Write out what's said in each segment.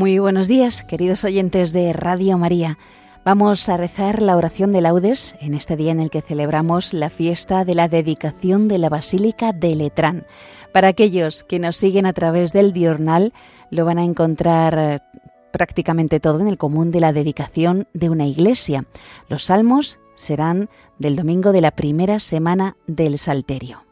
Muy buenos días, queridos oyentes de Radio María. Vamos a rezar la oración de laudes en este día en el que celebramos la fiesta de la dedicación de la Basílica de Letrán. Para aquellos que nos siguen a través del diurnal, lo van a encontrar eh, prácticamente todo en el común de la dedicación de una iglesia. Los salmos serán del domingo de la primera semana del Salterio.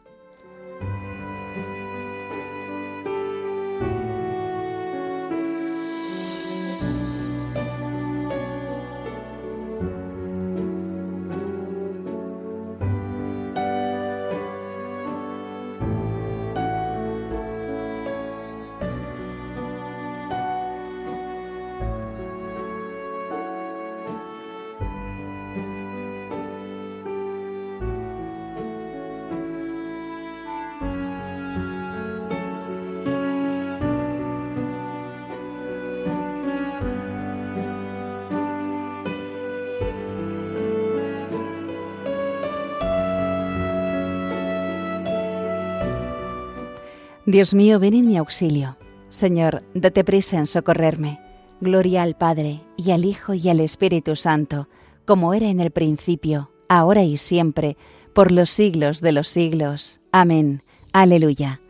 Dios mío, ven en mi auxilio. Señor, date prisa en socorrerme. Gloria al Padre, y al Hijo, y al Espíritu Santo, como era en el principio, ahora y siempre, por los siglos de los siglos. Amén. Aleluya.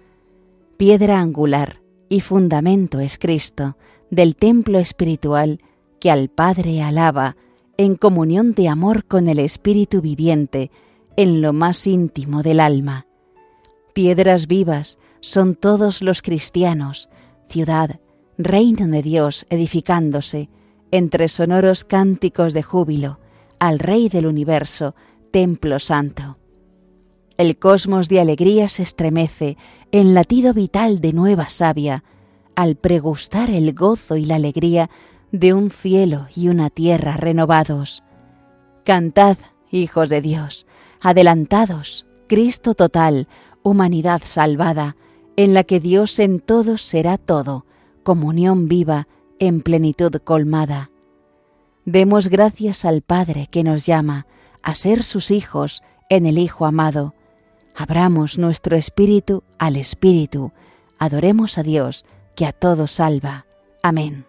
Piedra angular y fundamento es Cristo, del templo espiritual que al Padre alaba, en comunión de amor con el Espíritu viviente, en lo más íntimo del alma. Piedras vivas, son todos los cristianos, ciudad, reino de Dios edificándose, entre sonoros cánticos de júbilo, al Rey del universo, templo santo. El cosmos de alegría se estremece en latido vital de nueva savia, al pregustar el gozo y la alegría de un cielo y una tierra renovados. Cantad, hijos de Dios, adelantados, Cristo total, humanidad salvada, en la que Dios en todos será todo, comunión viva, en plenitud colmada. Demos gracias al Padre que nos llama a ser sus hijos en el Hijo amado. Abramos nuestro espíritu al Espíritu. Adoremos a Dios que a todos salva. Amén.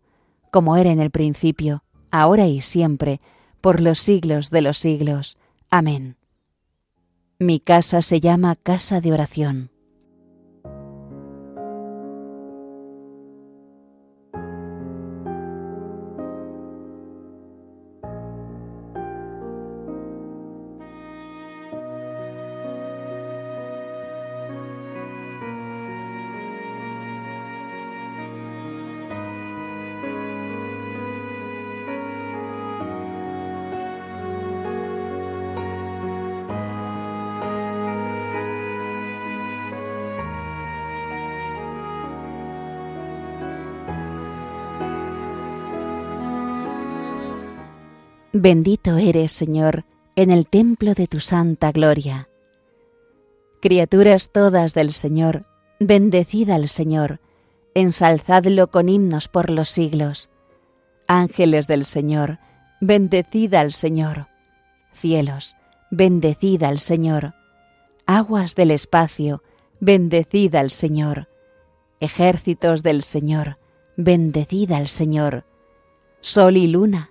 como era en el principio, ahora y siempre, por los siglos de los siglos. Amén. Mi casa se llama casa de oración. Bendito eres, Señor, en el templo de tu santa gloria. Criaturas todas del Señor, bendecid al Señor, ensalzadlo con himnos por los siglos. Ángeles del Señor, bendecid al Señor. Cielos, bendecid al Señor. Aguas del espacio, bendecid al Señor. Ejércitos del Señor, bendecid al Señor. Sol y luna,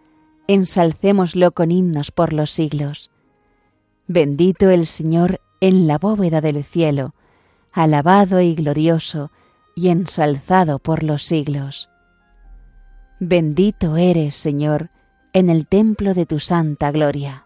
ensalcémoslo con himnos por los siglos. Bendito el Señor en la bóveda del cielo, alabado y glorioso y ensalzado por los siglos. Bendito eres, Señor, en el templo de tu santa gloria.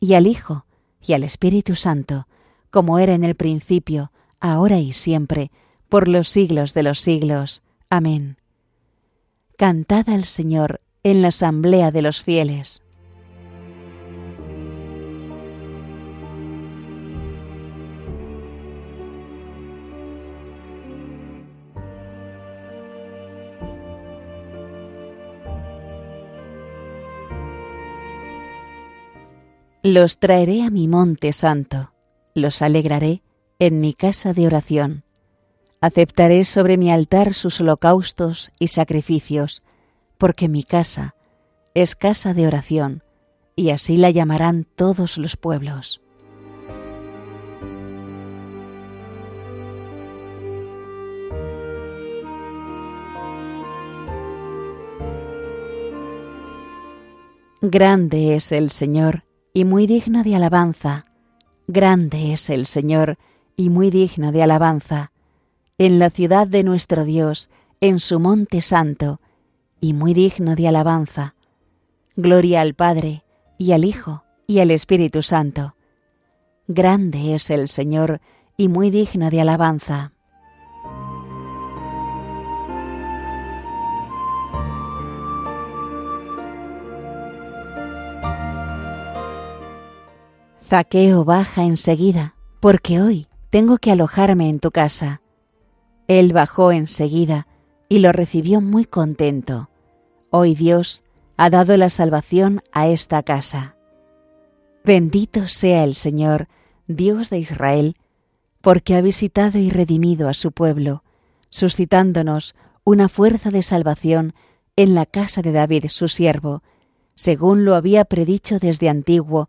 y al Hijo, y al Espíritu Santo, como era en el principio, ahora y siempre, por los siglos de los siglos. Amén. Cantad al Señor en la asamblea de los fieles. Los traeré a mi monte santo, los alegraré en mi casa de oración. Aceptaré sobre mi altar sus holocaustos y sacrificios, porque mi casa es casa de oración, y así la llamarán todos los pueblos. Grande es el Señor y muy digno de alabanza. Grande es el Señor y muy digno de alabanza. En la ciudad de nuestro Dios, en su monte santo, y muy digno de alabanza. Gloria al Padre, y al Hijo, y al Espíritu Santo. Grande es el Señor, y muy digno de alabanza. Zaqueo baja enseguida, porque hoy tengo que alojarme en tu casa. Él bajó enseguida y lo recibió muy contento. Hoy Dios ha dado la salvación a esta casa. Bendito sea el Señor, Dios de Israel, porque ha visitado y redimido a su pueblo, suscitándonos una fuerza de salvación en la casa de David su siervo, según lo había predicho desde antiguo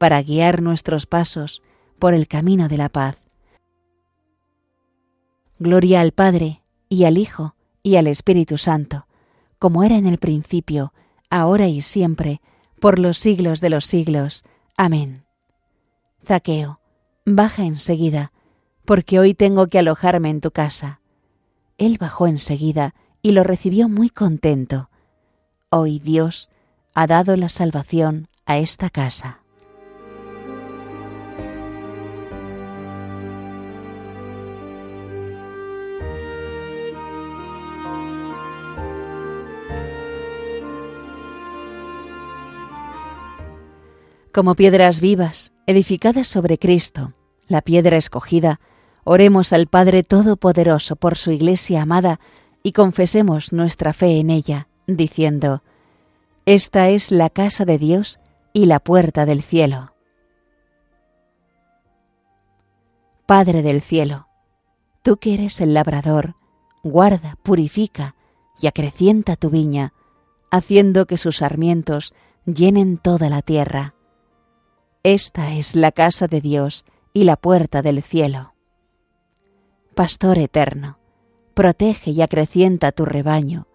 para guiar nuestros pasos por el camino de la paz. Gloria al Padre, y al Hijo, y al Espíritu Santo, como era en el principio, ahora y siempre, por los siglos de los siglos. Amén. Zaqueo, baja enseguida, porque hoy tengo que alojarme en tu casa. Él bajó enseguida y lo recibió muy contento. Hoy Dios ha dado la salvación a esta casa. Como piedras vivas, edificadas sobre Cristo, la piedra escogida, oremos al Padre Todopoderoso por su Iglesia amada y confesemos nuestra fe en ella, diciendo, Esta es la casa de Dios y la puerta del cielo. Padre del cielo, tú que eres el labrador, guarda, purifica y acrecienta tu viña, haciendo que sus sarmientos llenen toda la tierra. Esta es la casa de Dios y la puerta del cielo. Pastor eterno, protege y acrecienta tu rebaño,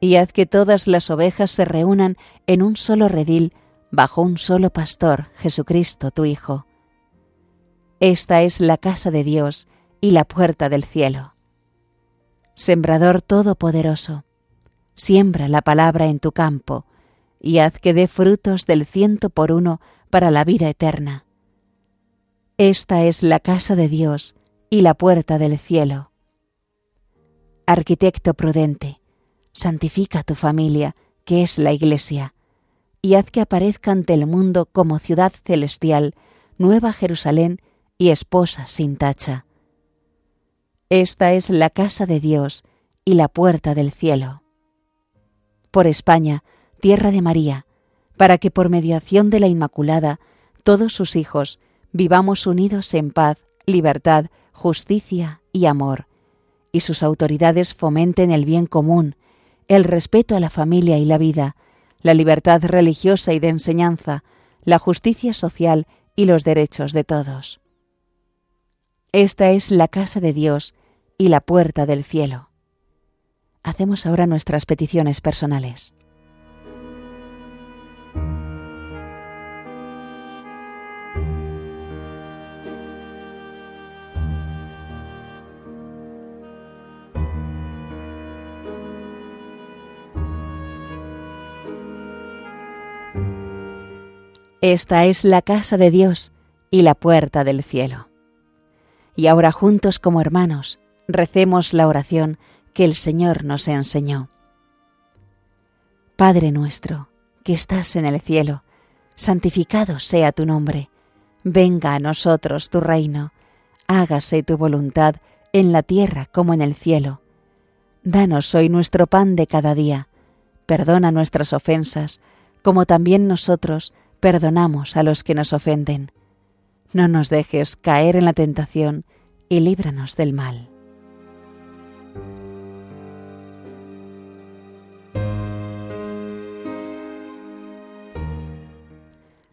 y haz que todas las ovejas se reúnan en un solo redil bajo un solo pastor, Jesucristo tu Hijo. Esta es la casa de Dios y la puerta del cielo. Sembrador todopoderoso, siembra la palabra en tu campo, y haz que dé frutos del ciento por uno para la vida eterna. Esta es la casa de Dios y la puerta del cielo. Arquitecto prudente, santifica tu familia, que es la Iglesia, y haz que aparezca ante el mundo como ciudad celestial, nueva Jerusalén y esposa sin tacha. Esta es la casa de Dios y la puerta del cielo. Por España, tierra de María, para que por mediación de la Inmaculada todos sus hijos vivamos unidos en paz, libertad, justicia y amor, y sus autoridades fomenten el bien común, el respeto a la familia y la vida, la libertad religiosa y de enseñanza, la justicia social y los derechos de todos. Esta es la casa de Dios y la puerta del cielo. Hacemos ahora nuestras peticiones personales. Esta es la casa de Dios y la puerta del cielo. Y ahora juntos como hermanos, recemos la oración que el Señor nos enseñó. Padre nuestro, que estás en el cielo, santificado sea tu nombre. Venga a nosotros tu reino. Hágase tu voluntad en la tierra como en el cielo. Danos hoy nuestro pan de cada día. Perdona nuestras ofensas, como también nosotros perdonamos a los que nos ofenden. No nos dejes caer en la tentación y líbranos del mal.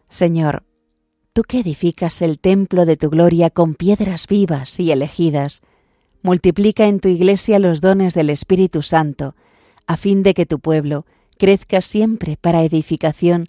Señor, tú que edificas el templo de tu gloria con piedras vivas y elegidas, multiplica en tu iglesia los dones del Espíritu Santo, a fin de que tu pueblo crezca siempre para edificación